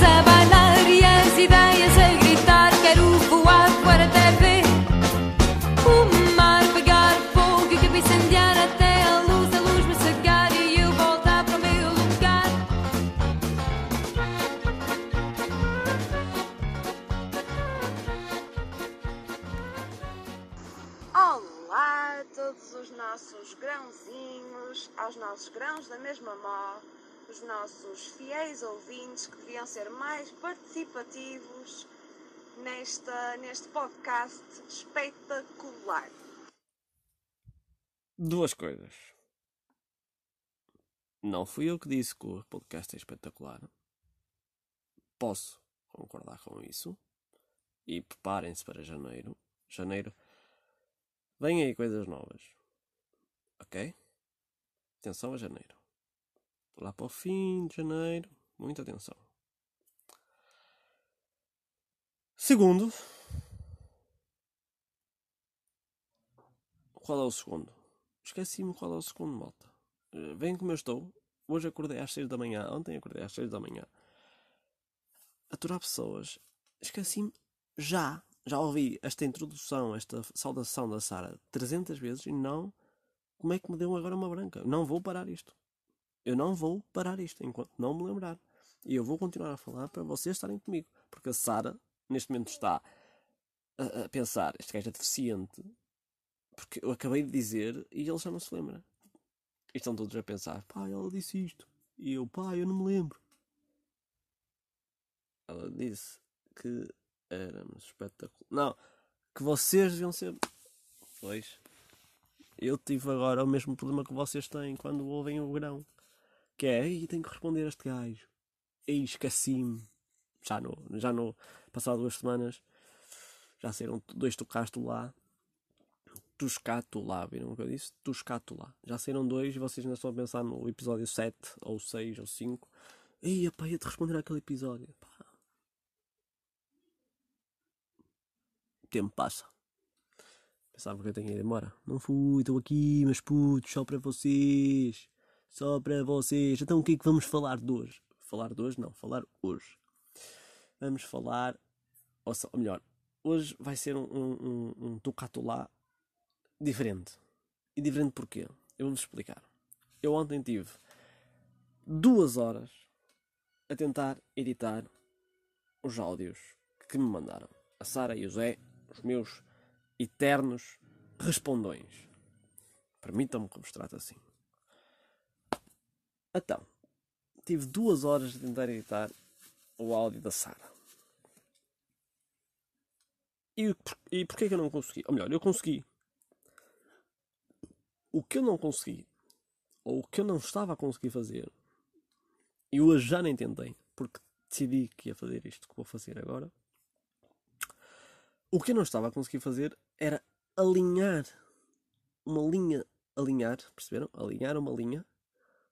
sonhos a bailar e as ideias a gritar. Quero voar, voar até ver o mar pegar fogo e que incendiar até a luz, a luz me cegar e eu voltar para o meu lugar. Olá a todos os nossos grãozinhos, aos nossos grãos da mesma mó, os nossos fiéis ouvintes que deviam ser mais participativos nesta, neste podcast espetacular. Duas coisas. Não fui eu que disse que o podcast é espetacular. Posso concordar com isso. E preparem-se para janeiro. Janeiro. Vêm aí coisas novas. Ok? Atenção a janeiro. Lá para o fim de janeiro. Muita atenção. Segundo. Qual é o segundo? Esqueci-me qual é o segundo, malta. Eh, Vem como eu estou. Hoje acordei às 6 da manhã. Ontem acordei às 6 da manhã. Aturar pessoas. Esqueci-me já. Já ouvi esta introdução, esta saudação da Sara 300 vezes e não. Como é que me deu agora uma branca? Não vou parar isto. Eu não vou parar isto enquanto não me lembrar. E eu vou continuar a falar para vocês estarem comigo. Porque a Sara, neste momento, está a, a pensar: este gajo é deficiente. Porque eu acabei de dizer e ele já não se lembra. E estão todos a pensar: pá, ela disse isto. E eu, pá, eu não me lembro. Ela disse que éramos espetacular. Não, que vocês deviam ser. Pois. Eu tive agora o mesmo problema que vocês têm quando ouvem o grão. Que é, ei, tenho que responder a este gajo. Ei, esqueci-me. Já no, já no. Passado duas semanas. Já saíram dois tocasto lá. Tuscato lá, viram o que eu disse? Tuscato lá. Já saíram dois e vocês ainda estão a pensar no episódio 7, ou 6, ou 5. Ei, pá, ia-te responder àquele episódio. Pá. O tempo passa. Pensava que eu tinha ido embora. Não fui, estou aqui, meus putos, só para vocês. Só para vocês. Então o que é que vamos falar de hoje? Falar de hoje? Não, falar hoje. Vamos falar. Ou, só- ou melhor, hoje vai ser um, um, um, um diferente. E diferente porquê? Eu vou-vos explicar. Eu ontem tive duas horas a tentar editar os áudios que me mandaram. A Sara e o Zé, os meus eternos respondões. Permitam-me que vos trate assim. Então, tive duas horas a tentar editar o áudio da Sara. E, por- e porquê que eu não consegui? Ou melhor, eu consegui. O que eu não consegui, ou o que eu não estava a conseguir fazer, e hoje já nem tentei, porque decidi que ia fazer isto que vou fazer agora. O que eu não estava a conseguir fazer era alinhar uma linha, alinhar, perceberam? Alinhar uma linha,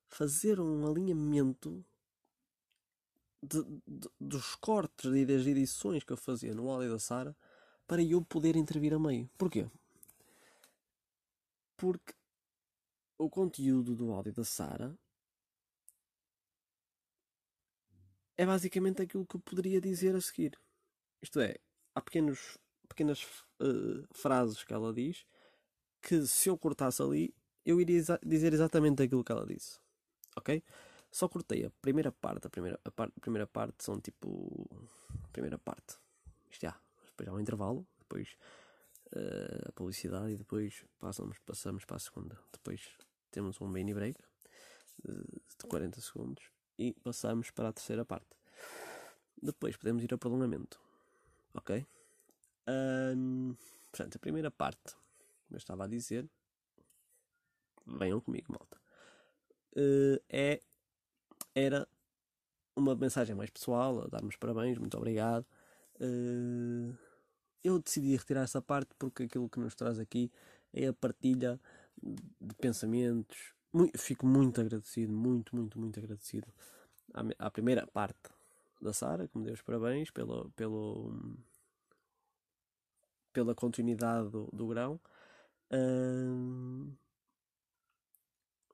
fazer um alinhamento de- de- dos cortes e das edições que eu fazia no áudio da Sara para eu poder intervir a meio. Porquê? Porque o conteúdo do áudio da Sara é basicamente aquilo que eu poderia dizer a seguir. Isto é, há pequenos, pequenas eh, frases que ela diz que se eu cortasse ali, eu iria dizer exatamente aquilo que ela disse. Ok? Só cortei a primeira parte. A primeira, a par- a primeira parte são tipo. Primeira parte. Isto já. Depois há um intervalo. Depois eh, a publicidade. E depois passamos, passamos para a segunda. Depois temos um mini break de, de 40 segundos. E passamos para a terceira parte. Depois podemos ir a prolongamento. Ok? Ahm, portanto, a primeira parte, como eu estava a dizer, venham comigo, malta. Eh, é, era uma mensagem mais pessoal, a dar-nos parabéns, muito obrigado. Eh, eu decidi retirar essa parte porque aquilo que nos traz aqui é a partilha de pensamentos. Fico muito agradecido, muito, muito, muito agradecido à, à primeira parte da Sara, que me deu os parabéns pelo, pelo, pela continuidade do, do grão. Ahm,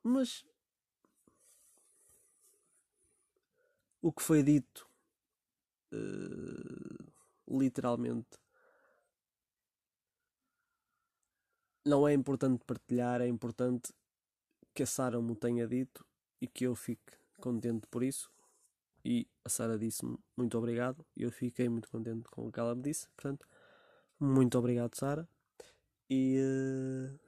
mas o que foi dito eh, literalmente não é importante partilhar, é importante que a Sara me tenha dito e que eu fique contente por isso. E a Sara disse-me muito obrigado e eu fiquei muito contente com o que ela me disse. Portanto, muito obrigado, Sara. E uh,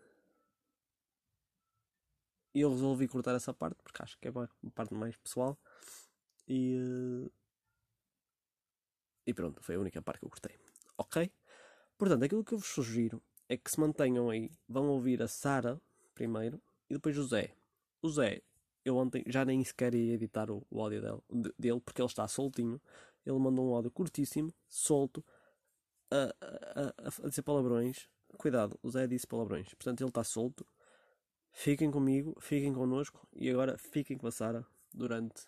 eu resolvi cortar essa parte porque acho que é uma parte mais pessoal. E, uh, e pronto, foi a única parte que eu cortei. Ok? Portanto, aquilo que eu vos sugiro é que se mantenham aí. Vão ouvir a Sara primeiro e depois o Zé. O Zé, eu ontem já nem sequer ia editar o, o áudio dele, dele, porque ele está soltinho. Ele mandou um áudio curtíssimo, solto, a, a, a, dizer palavrões. Cuidado, o Zé disse palavrões. Portanto, ele está solto. Fiquem comigo, fiquem connosco e agora fiquem com a Sara durante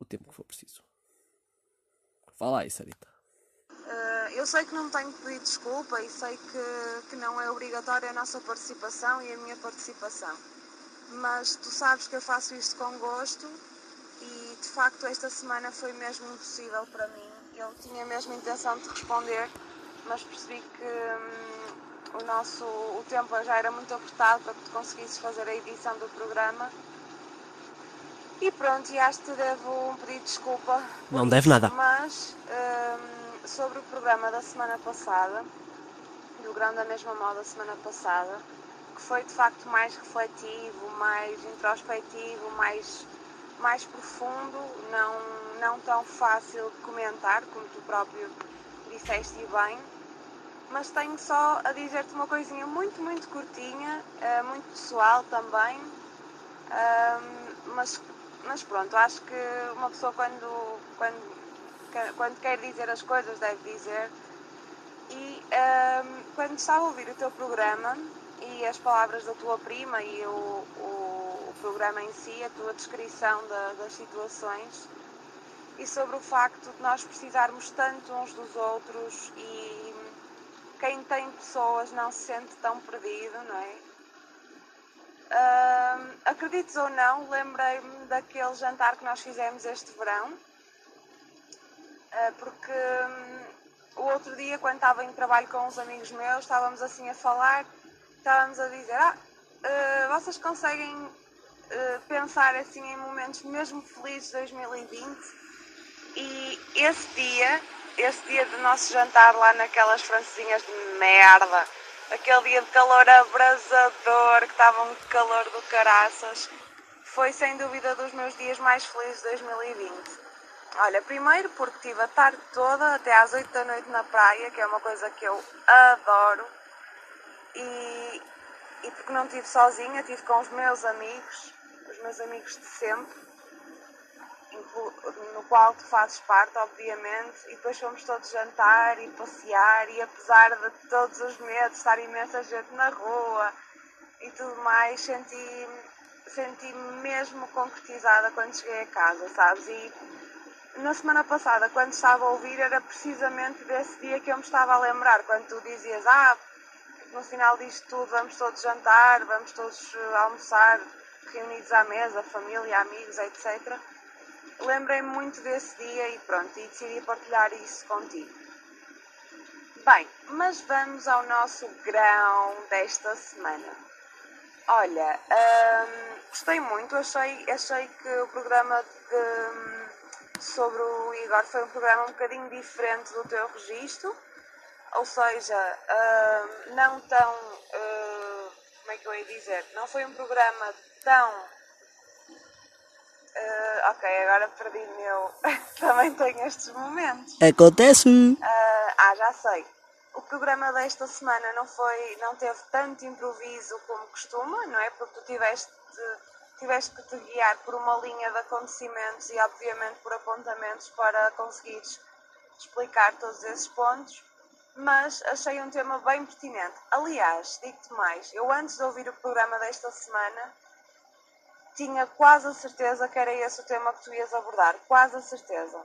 o tempo que for preciso. Fala aí, Sarita. Uh, eu sei que não tenho que pedir desculpa e sei que, que não é obrigatória a nossa participação e a minha participação. Mas tu sabes que eu faço isto com gosto e de facto esta semana foi mesmo impossível para mim. Eu tinha mesmo a intenção de responder, mas percebi que hum, o nosso o tempo já era muito apertado para que tu conseguisses fazer a edição do programa e pronto, e acho que te devo um pedido de desculpa. Não deve nada. Mas um, sobre o programa da semana passada, do Grão da Mesma Moda da semana passada, que foi de facto mais refletivo, mais introspectivo, mais, mais profundo, não, não tão fácil de comentar, como tu próprio disseste bem. Mas tenho só a dizer-te uma coisinha muito, muito curtinha, eh, muito pessoal também, mas mas pronto, acho que uma pessoa quando, quando, quando quer dizer as coisas deve dizer. E um, quando estava a ouvir o teu programa e as palavras da tua prima e o, o, o programa em si, a tua descrição da, das situações e sobre o facto de nós precisarmos tanto uns dos outros e quem tem pessoas não se sente tão perdido, não é? Uh, acredites ou não, lembrei-me daquele jantar que nós fizemos este verão, uh, porque um, o outro dia, quando estava em trabalho com uns amigos meus, estávamos assim a falar, estávamos a dizer: Ah, uh, vocês conseguem pensar assim em momentos mesmo felizes de 2020? E esse dia, esse dia do nosso jantar lá naquelas francesinhas de merda aquele dia de calor abrasador, que estava um calor do caraças, foi sem dúvida dos meus dias mais felizes de 2020. Olha, primeiro porque tive a tarde toda, até às 8 da noite na praia, que é uma coisa que eu adoro, e, e porque não estive sozinha, estive com os meus amigos, os meus amigos de sempre, no qual tu fazes parte, obviamente, e depois fomos todos jantar e passear, e apesar de todos os medos, estar imensa gente na rua e tudo mais, senti senti-me mesmo concretizada quando cheguei a casa, sabes? E na semana passada, quando estava a ouvir, era precisamente desse dia que eu me estava a lembrar, quando tu dizias, ah, no final disto tudo vamos todos jantar, vamos todos eh, almoçar, reunidos à mesa, família, amigos, etc lembrei-me muito desse dia e pronto, e decidi partilhar isso contigo. Bem, mas vamos ao nosso grão desta semana. Olha, hum, gostei muito, achei, achei que o programa de, sobre o Igor foi um programa um bocadinho diferente do teu registro, ou seja, hum, não tão. Hum, como é que eu ia dizer? Não foi um programa tão Uh, ok, agora perdi-me eu. Também tenho estes momentos. Acontece! Uh, ah, já sei. O programa desta semana não foi, não teve tanto improviso como costuma, não é? Porque tu tiveste, tiveste que te guiar por uma linha de acontecimentos e obviamente por apontamentos para conseguires explicar todos esses pontos, mas achei um tema bem pertinente. Aliás, digo-te mais, eu antes de ouvir o programa desta semana tinha quase a certeza que era esse o tema que tu ias abordar, quase a certeza.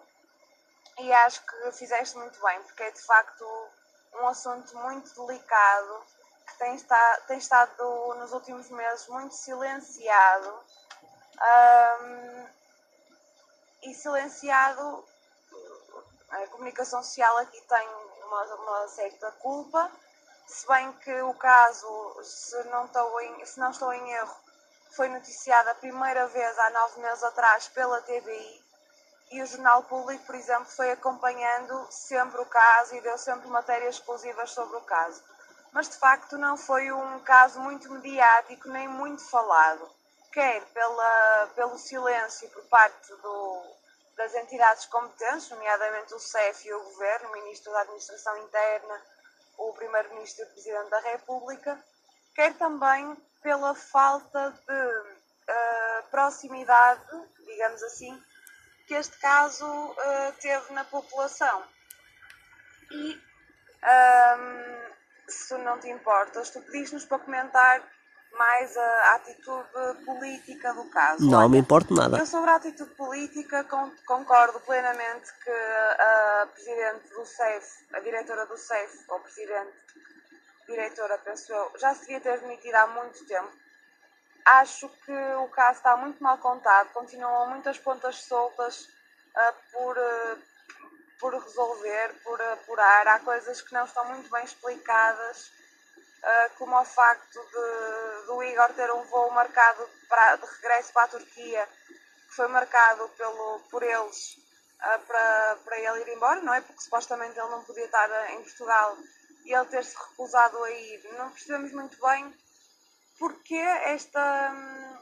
E acho que fizeste muito bem, porque é de facto um assunto muito delicado que tem, está, tem estado nos últimos meses muito silenciado um, e silenciado a comunicação social aqui tem uma, uma certa culpa, se bem que o caso, se não, estou em, se não estou em erro, foi noticiado a primeira vez há nove meses atrás pela TVI e o Jornal Público, por exemplo, foi acompanhando sempre o caso e deu sempre matérias exclusivas sobre o caso. Mas de facto não foi um caso muito mediático nem muito falado, quer pela, pelo silêncio por parte do, das entidades competentes, nomeadamente o CEF e o Governo, o Ministro da Administração Interna, o Primeiro-Ministro e o Presidente da República, quer também pela falta de uh, proximidade, digamos assim, que este caso uh, teve na população. E, um, ehm, se não te importas, tu pediste-nos para comentar mais a, a, atitude política do caso. Não Olha, me importa nada. Eu sobre a atitude política concordo plenamente que a Presidente do SEF, a diretora do SEF, ou Presidente, diretora, penso eu, já se devia ter demitido há muito tempo acho que o caso está muito mal contado, continuam muitas pontas soltas uh, por, uh, por resolver, por apurar. Há coisas que não estão muito bem explicadas, uh, como o facto de, do Igor ter um voo marcado para, de regresso para a Turquia, que foi marcado pelo, por eles para, para ele ir embora, não é? Porque supostamente ele não podia estar em Portugal e ele ter-se recusado a ir. Não percebemos muito bem porque esta. Hum,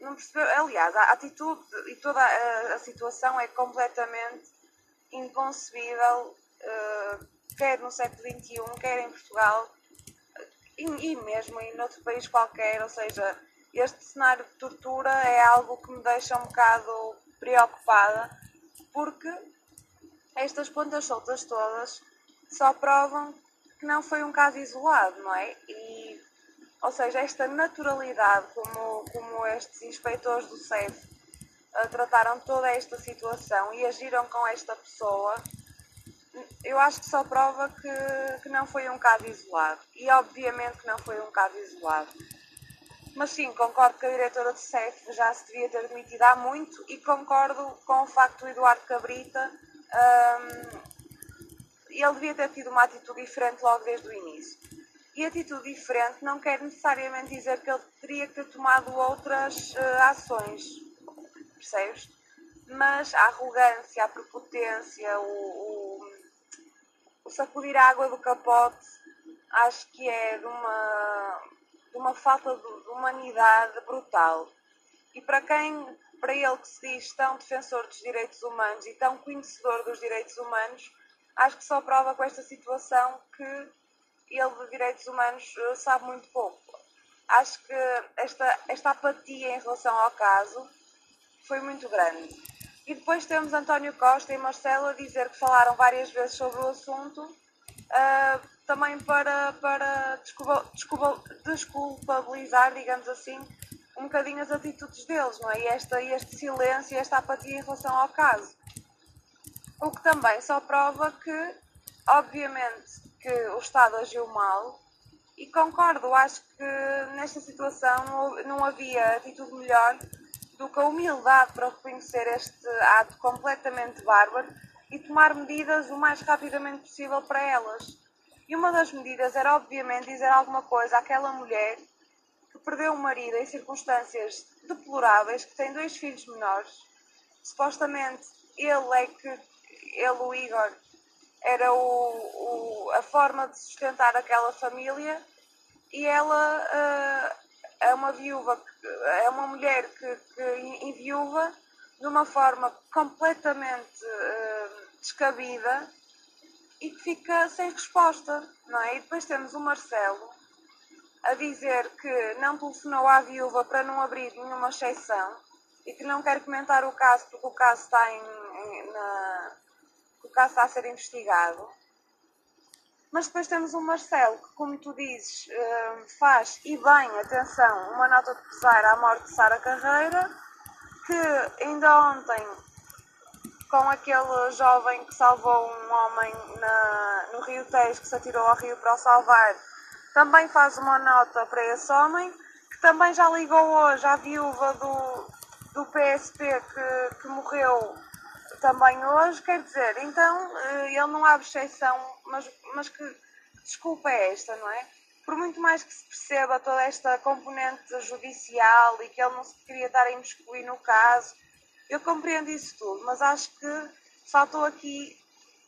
não percebeu, aliás, a atitude e toda a, a situação é completamente inconcebível, uh, quer no século XXI, quer em Portugal e, e mesmo em outro país qualquer. Ou seja, este cenário de tortura é algo que me deixa um bocado preocupada, porque estas pontas soltas todas só provam que não foi um caso isolado, não é? E ou seja, esta naturalidade como, como estes inspectores do SEF uh, trataram toda esta situação e agiram com esta pessoa, eu acho que só prova que, que não foi um caso isolado. E obviamente que não foi um caso isolado. Mas sim, concordo que a diretora do SEF já se devia ter demitido há muito e concordo com o facto do Eduardo Cabrita. Um, ele devia ter tido uma atitude diferente logo desde o início. E atitude diferente não quer necessariamente dizer que ele teria que ter tomado outras uh, ações, percebes? Mas a arrogância, a prepotência, o, o, o sacudir a água do capote, acho que é de uma, de uma falta de, de humanidade brutal. E para quem, para ele que se diz tão defensor dos direitos humanos e tão conhecedor dos direitos humanos, acho que só prova com esta situação que ele de direitos humanos eh, sabe muito pouco. Acho que esta, esta apatia em relação ao caso foi muito grande. E depois temos António Costa e Marcelo a dizer que falaram várias vezes sobre o assunto, uh, também para, para desculpa, desculpa, desculpabilizar, digamos assim, um bocadinho as atitudes deles, não é? E esta, este silêncio e esta apatia em relação ao caso. O que também só prova que, obviamente, que o Estado agiu mal e concordo, acho que nesta situação não, havia atitude melhor do que a humildade para reconhecer este ato completamente bárbaro e tomar medidas o mais rapidamente possível para elas. E uma das medidas era, obviamente, dizer alguma coisa àquela mulher que perdeu o marido em circunstâncias deploráveis, que tem dois filhos menores. Supostamente ele é que, ele, o Igor, era o, o, a forma de sustentar aquela família e ela uh, é uma viúva, é uma mulher que, que enviúva de uma forma completamente uh, descabida e que fica sem resposta, não é? E depois temos o Marcelo a dizer que não telefonou à viúva para não abrir nenhuma exceção e que não quer comentar o caso porque o caso está em, caso está a ser investigado. Mas depois temos o Marcelo, que, como tu dizes, eh, faz e bem, atenção, uma nota de pesar à morte de Sara Carreira, que ainda ontem, com aquele jovem que salvou um homem na, no Rio Tejo, que se atirou ao rio para o salvar, também faz uma nota para esse homem, que também já ligou hoje à viúva do, do PSP que, que morreu também hoje, quer dizer, então eh, ele não há exceção, mas, mas que desculpa é esta, não é? Por muito mais que se perceba toda esta componente judicial e que ele não se queria estar a imiscuir no caso, eu compreendo isso tudo, mas acho que faltou aqui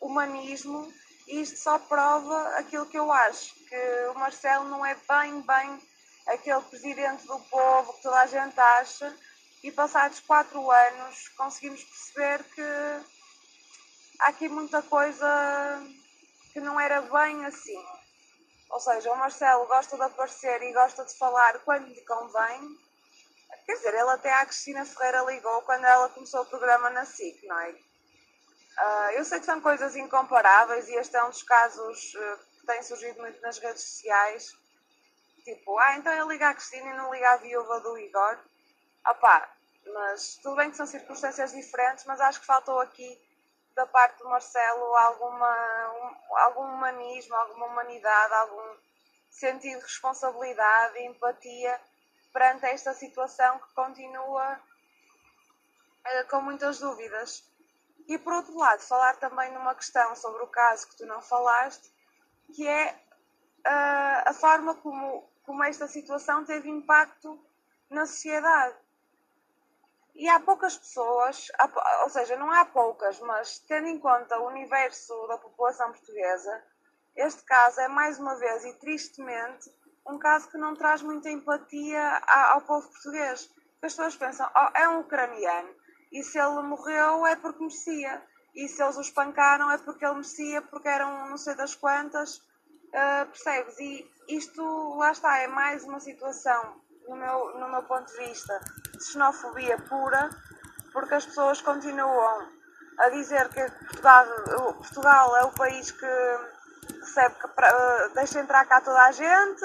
humanismo e isto só prova aquilo que eu acho, que o Marcelo não é bem, bem aquele presidente do povo que toda a gente acha e passados quatro anos conseguimos perceber que há aqui muita coisa que não era bem assim. Ou seja, o Marcelo gosta de aparecer e gosta de falar quando lhe convém. Quer dizer, ele até à Cristina Ferreira ligou quando ela começou o programa na SIC, não é? Uh, eu sei que são coisas incomparáveis e este é um dos casos uh, que tem surgido muito nas redes sociais. Tipo, ah, então ele liga à Cristina e não liga à viúva do Igor. Opá, mas tudo bem que são circunstâncias diferentes, mas acho que faltou aqui da parte do Marcelo alguma, um, algum humanismo, alguma humanidade, algum sentido de responsabilidade empatia perante esta situação que continua uh, com muitas dúvidas. E por outro lado, falar também numa questão sobre o caso que tu não falaste, que é uh, a forma como, como esta situação teve impacto na sociedade. E há poucas pessoas, há, ou seja, não há poucas, mas tendo em conta o universo da população portuguesa, este caso é mais uma vez e tristemente um caso que não traz muita empatia ao povo português. As pessoas pensam, oh, é um ucraniano, e se ele morreu é porque merecia. E se eles o espancaram é porque ele merecia, porque eram não sei das quantas. Uh, percebes? E isto, lá está, é mais uma situação, no meu, no meu ponto de vista, xenofobia pura, porque as pessoas continuam a dizer que Portugal, Portugal é o país que recebe, que, uh, deixa entrar cá toda a gente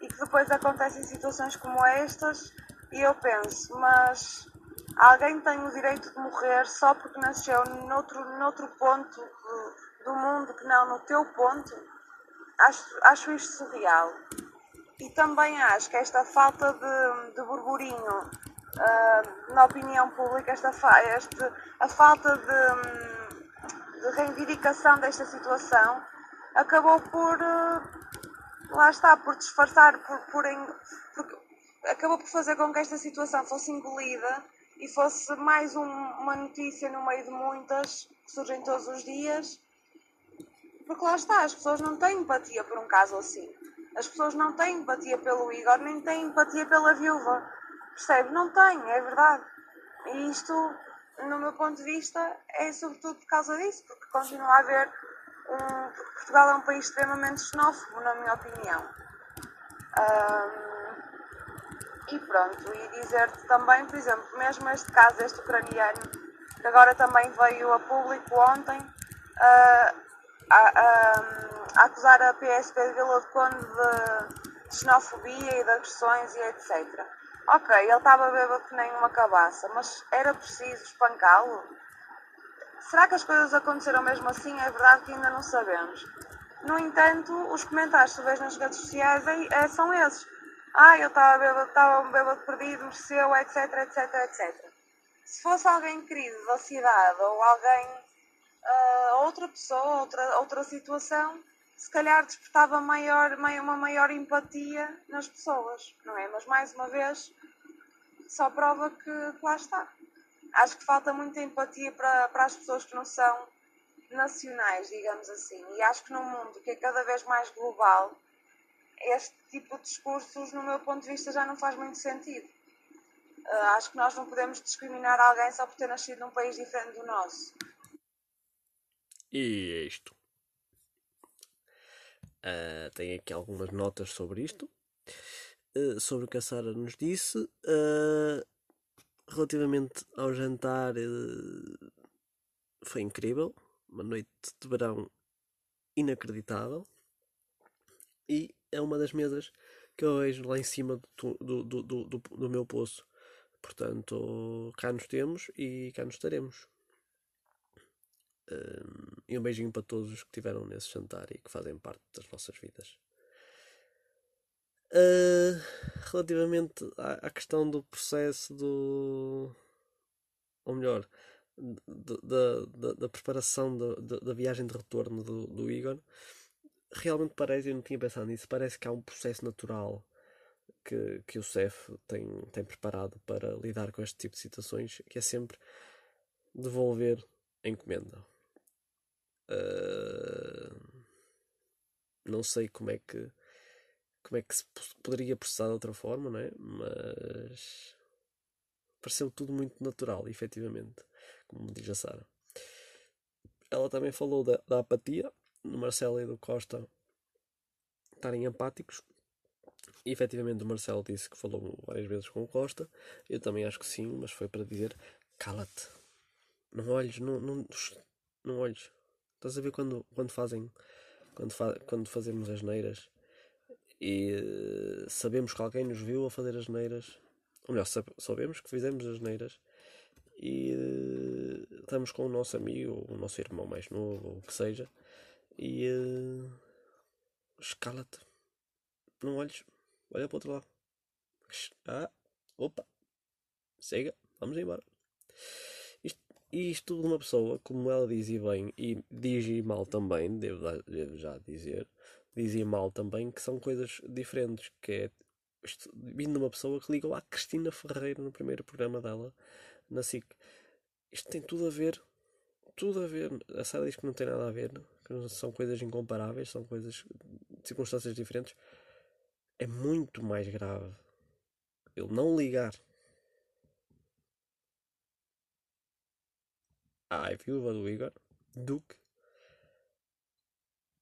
e que depois acontecem situações como estas. E eu penso, mas alguém tem o direito de morrer só porque nasceu noutro, noutro ponto do mundo que não no teu ponto, acho, acho isto surreal. E também acho que esta falta de, de burburinho uh, na opinião pública, esta, este, a falta de, de, reivindicação desta situação acabou por, uh, lá está, por disfarçar, por, por, por, acabou por fazer com que esta situação fosse engolida e fosse mais um, uma notícia no meio de muitas que surgem todos os dias, porque lá está, as pessoas não têm empatia por um caso assim. As pessoas não têm empatia pelo Igor, nem têm empatia pela viúva. Percebe? Não têm, é verdade. E isto, no meu ponto de vista, é sobretudo por causa disso, porque continua a haver um. Portugal é um país extremamente xenófobo, na minha opinião. Um, e pronto, e dizer-te também, por exemplo, mesmo este caso, este ucraniano, que agora também veio a público ontem, uh, a, a, a, acusar a PSP de Vila de Conde de xenofobia e de agressões e etc. Ok, ele estava bêbado que nem uma cabaça, mas era preciso espancá-lo? Será que as coisas aconteceram mesmo assim? É verdade que ainda não sabemos. No entanto, os comentários que tu vês nas redes sociais é, é, são esses ah, eu estava bêbado, estava bêbado perdido, mereceu, etc, etc, etc. Se fosse alguém querido da cidade ou alguém, uh, outra pessoa, outra, outra situação, se calhar despertava maior, uma maior empatia nas pessoas, não é? Mas mais uma vez, só prova que, que lá está. Acho que falta muita empatia para, para as pessoas que não são nacionais, digamos assim. E acho que num mundo que é cada vez mais global, este tipo de discursos, no meu ponto de vista, já não faz muito sentido. Uh, acho que nós não podemos discriminar alguém só por ter nascido num país diferente do nosso. E é isto. Uh, tenho aqui algumas notas sobre isto. Uh, sobre o que a Sara nos disse. Uh, relativamente ao jantar, foi incrível. Uma noite de verão inacreditável. E é uma das mesas que eu vejo lá em cima do, do, do, do, do meu poço. Portanto, cá nos temos e cá nos estaremos. E um beijinho para todos os que estiveram nesse jantar e que fazem parte das vossas vidas. Uh, relativamente à, à, questão do processo do. Ou melhor, da, da, da, preparação da, da, da viagem de retorno do, do Igor, realmente parece, eu não tinha pensado nisso, parece que há um processo natural que, que o CEF tem, tem preparado para lidar com este tipo de situações, que é sempre devolver a encomenda. Uh, não sei como é que como é que se poderia processar de outra forma, não é? Mas pareceu tudo muito natural, efetivamente, como diz a Sara. Ela também falou da, da apatia, do Marcelo e do Costa estarem empáticos. E efetivamente o Marcelo disse que falou várias vezes com o Costa. Eu também acho que sim, mas foi para dizer cala-te. Não olhes, não, não, não olhes. Estás a ver quando, quando fazem quando, fa quando fazemos as neiras e uh, sabemos que alguém nos viu a fazer as neiras, ou melhor, sabemos que fizemos as neiras e uh, estamos com o nosso amigo, o nosso irmão mais novo, ou o que seja, e uh, escala-te, não olhes, olha para o outro lado. Ah, opa, siga, vamos embora. Isto, isto de uma pessoa, como ela diz e bem, e diz e mal também, devo, devo já dizer, diz e mal também, que são coisas diferentes, que é isto, vindo de uma pessoa que ligou à Cristina Ferreira no primeiro programa dela, na SIC. Isto tem tudo a ver, tudo a ver. A Sara diz que não tem nada a ver, que são coisas incomparáveis, são coisas, circunstâncias diferentes. É muito mais grave ele não ligar à viúva do Igor do que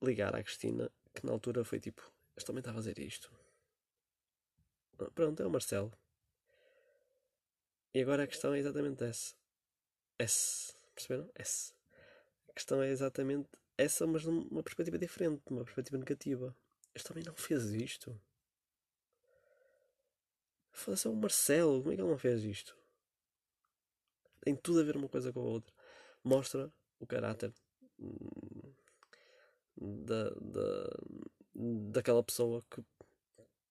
ligar à Cristina, que na altura foi tipo: Este também está a fazer isto. Ah, pronto, é o Marcelo. E agora a questão é exatamente essa. S. Perceberam? S. A questão é exatamente essa, mas numa perspectiva diferente, numa perspectiva negativa. Este também não fez isto. Foda-se, é o Marcelo. Como é que ele não fez isto? Tem tudo a ver uma coisa com a outra. Mostra o caráter hum, da, da, daquela pessoa que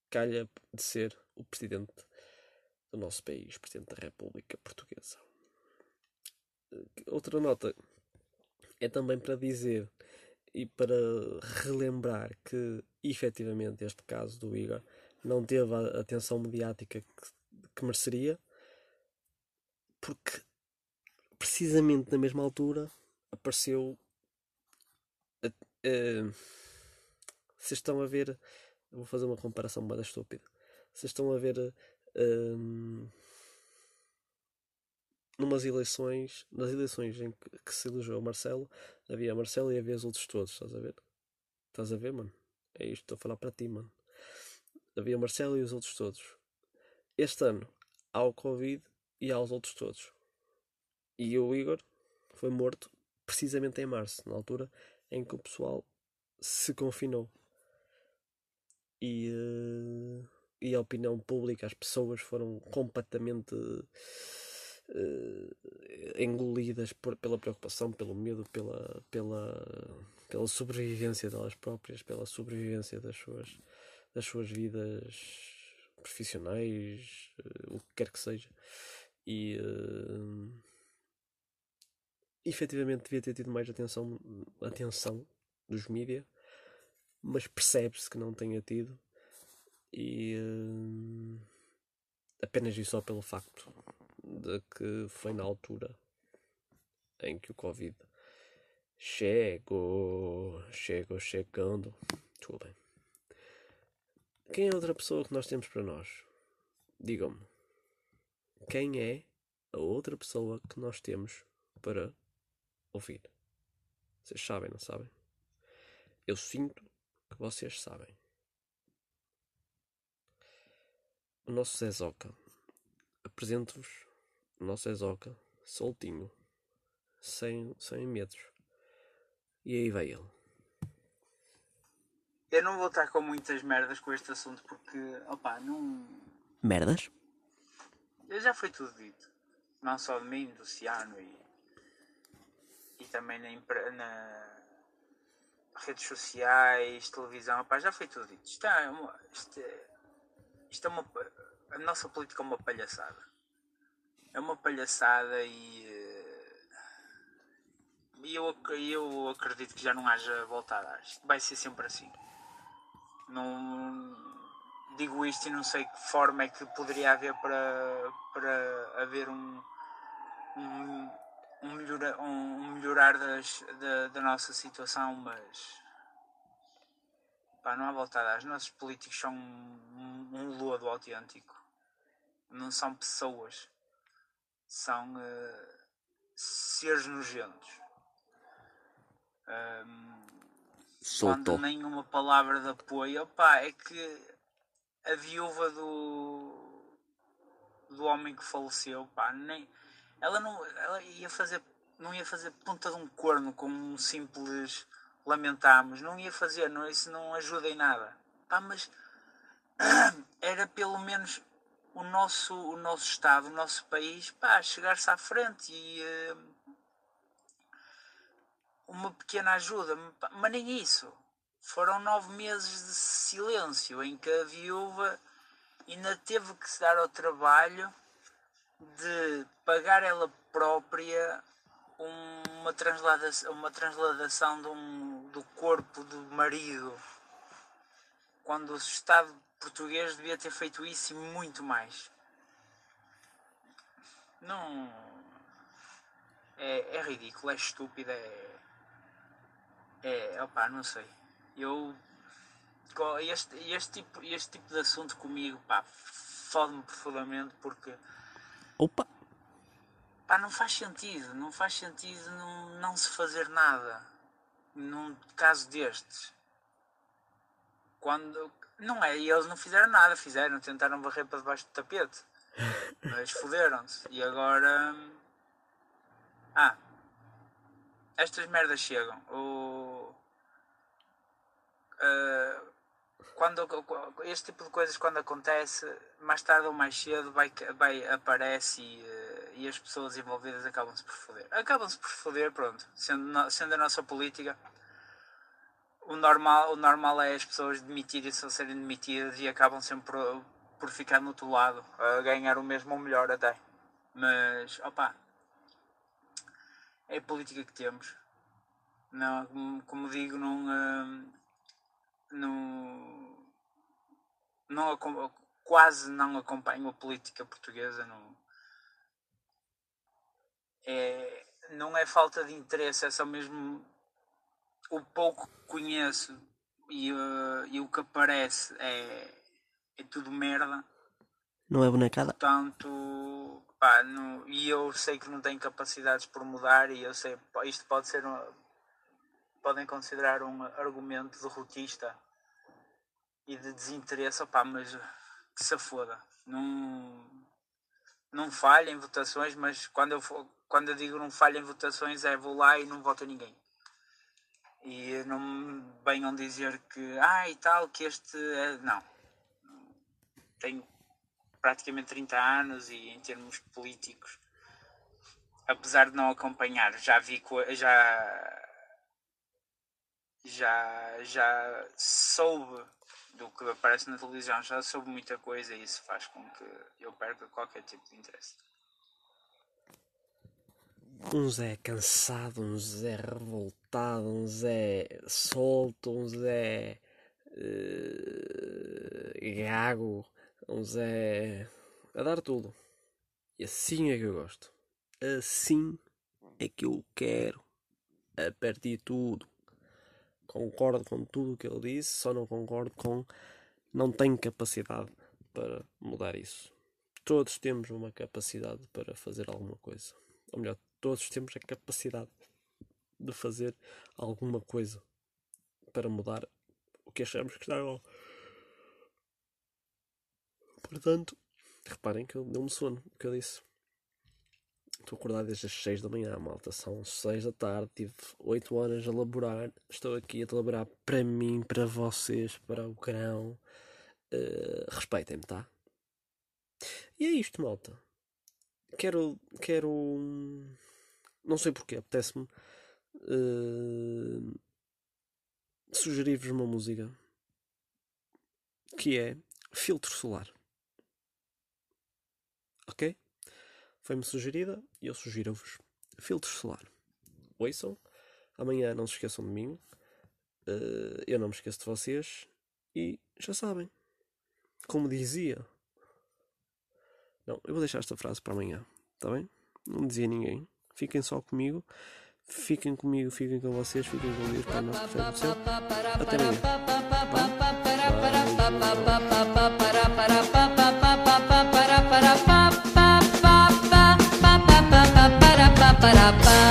calha de ser o presidente do nosso país, presidente da República Portuguesa. Outra nota é também para dizer e para relembrar que efetivamente este caso do Igor não teve a atenção mediática que, que mereceria, porque precisamente na mesma altura apareceu. Uh, vocês estão a ver. Vou fazer uma comparação mais estúpida. Vocês estão a ver. Uh, numas eleições, nas eleições em que, que se o Marcelo, havia Marcelo e havia os outros todos, estás a ver? Estás a ver, mano? É isto, estou a falar para ti, mano. Havia Marcelo e os outros todos. Este ano há o Covid e há os outros todos. E o Igor foi morto precisamente em março, na altura em que o pessoal se confinou. E, uh, e a opinião pública, as pessoas foram completamente uh, engolidas por, pela preocupação, pelo medo, pela, pela, pela sobrevivência delas próprias, pela sobrevivência das suas, das suas vidas profissionais, uh, o que quer que seja. E efetivamente devia ter tido mais atenção, atenção dos mídias, mas percebe-se que não tenha tido. E uh, apenas e só pelo facto de que foi na altura em que o Covid chegou, chegou chegando. Tudo bem. Quem é outra pessoa que nós temos para nós? Digam-me. Quem é a outra pessoa que nós temos para ouvir? Vocês sabem, não sabem? Eu sinto que vocês sabem. O nosso Zezoca. Apresento-vos o nosso Zezoca, soltinho, sem, sem medos. E aí vai ele. Eu não vou estar com muitas merdas com este assunto porque, opá, não. Merdas? Já foi tudo dito. Não só de mim, do Ciano e. também na, na redes sociais, televisão, opá, já foi tudo dito. Isto é uma. Isto é, isto é uma. A nossa política é uma palhaçada. É uma palhaçada e. e eu, eu acredito que já não haja volta a dar. Isto vai ser sempre assim. Não digo isto e não sei que forma é que poderia haver para, para haver um, um, um, melhora, um, um melhorar das, da, da nossa situação, mas pá, não há volta a dar. Os nossos políticos são um, um lodo autêntico. Não são pessoas. São eh, seres nojentos. Ahm, Soltou. quando nenhuma palavra de apoio, opá, é que a viúva do do homem que faleceu, pá, nem ela não ela ia fazer não ia fazer ponta de um corno com um simples lamentamos, não ia fazer, não, isso não ajuda em nada. Pá, mas era pelo menos o nosso, o nosso Estado, o nosso país, pá, chegar-se à frente e eh, uma pequena ajuda, mas nem isso. Foram nove meses de silêncio em que a viúva ainda teve que se dar ao trabalho de pagar ela própria uma transladação, uma transladação de um, do corpo do marido quando o Estado português devia ter feito isso e muito mais. Não. É, é ridículo, é estúpido, é. É. opá, não sei. Eu. Este, este, tipo, este tipo de assunto comigo, pá, fode-me profundamente porque. Opa! Pá, não faz sentido, não faz sentido não, não se fazer nada num caso destes. Quando. Não é, e eles não fizeram nada, fizeram, tentaram varrer para debaixo do tapete. Mas foderam-se. E agora. Ah. Estas merdas chegam. O. ah, quando, este tipo de coisas quando acontece, mais tarde ou mais cedo vai, vai, aparece e, eh, e as pessoas envolvidas acabam-se por foder. Acabam-se por foder, pronto. Sendo, no- sendo a nossa política, o normal, o normal é as pessoas demitirem-se ou serem demitidas e acabam sempre por, por ficar no outro lado, a ganhar o mesmo ou melhor até. Mas, opá, é a política que temos. Não, como, digo, não, hum, não, não quase não acompanho a política portuguesa. Não é, não é falta de interesse, é só mesmo o pouco que conheço e, eh, e o que aparece é, é tudo merda. Não é bonecada? Portanto, pá, não- e eu sei que não tenho capacidades por mudar e eu sei, isto pode ser um, podem considerar um argumento derrotista e de desinteresse, opá, mas que se foda. Não, não falha em votações, mas quando eu, for- quando eu digo não falha em votações é vou lá e não voto ninguém. E não me venham dizer que, ah, e tal, que este é. Não. Tenho praticamente 30 anos e em termos políticos, apesar de não acompanhar, já vi, já, já, já soube do que aparece na televisão, já soube muita coisa e isso faz com que eu perca qualquer tipo de interesse. Um Zé cansado, um Zé revoltado, um Zé solto, um Zé eh, gago, um Zé a dar tudo. E assim é que eu gosto. Assim é que eu quero. Aperte de tudo. Concordo com tudo o que ele disse, só não concordo com. Não tenho capacidade para mudar isso. Todos temos uma capacidade para fazer alguma coisa. Ou melhor, todos temos a capacidade de fazer alguma coisa para mudar o que achamos que está mal. Portanto, reparem que eu deu-me sono, o que eu disse. Estou acordado desde as 6 da manhã, malta. São 6 da tarde, tive 8 horas a laborar. Estou aqui a trabalhar para mim, para vocês, para o grão. Eh, Respeitem-me, tá? E é isto, malta. Quero. Quero. Não sei porquê, apetece-me uh, sugerir-vos uma música que é Filtro Solar. Ok? Foi-me sugerida e eu sugiro-vos Filtro Solar. Ouçam. Amanhã não se esqueçam de mim. Uh, eu não me esqueço de vocês. E já sabem. Como dizia. Não, eu vou deixar esta frase para amanhã. Está bem? Não dizia ninguém. Fiquem só comigo. Fiquem comigo, fiquem com vocês, fiquem com Deus para nós Até amanhã. Bye.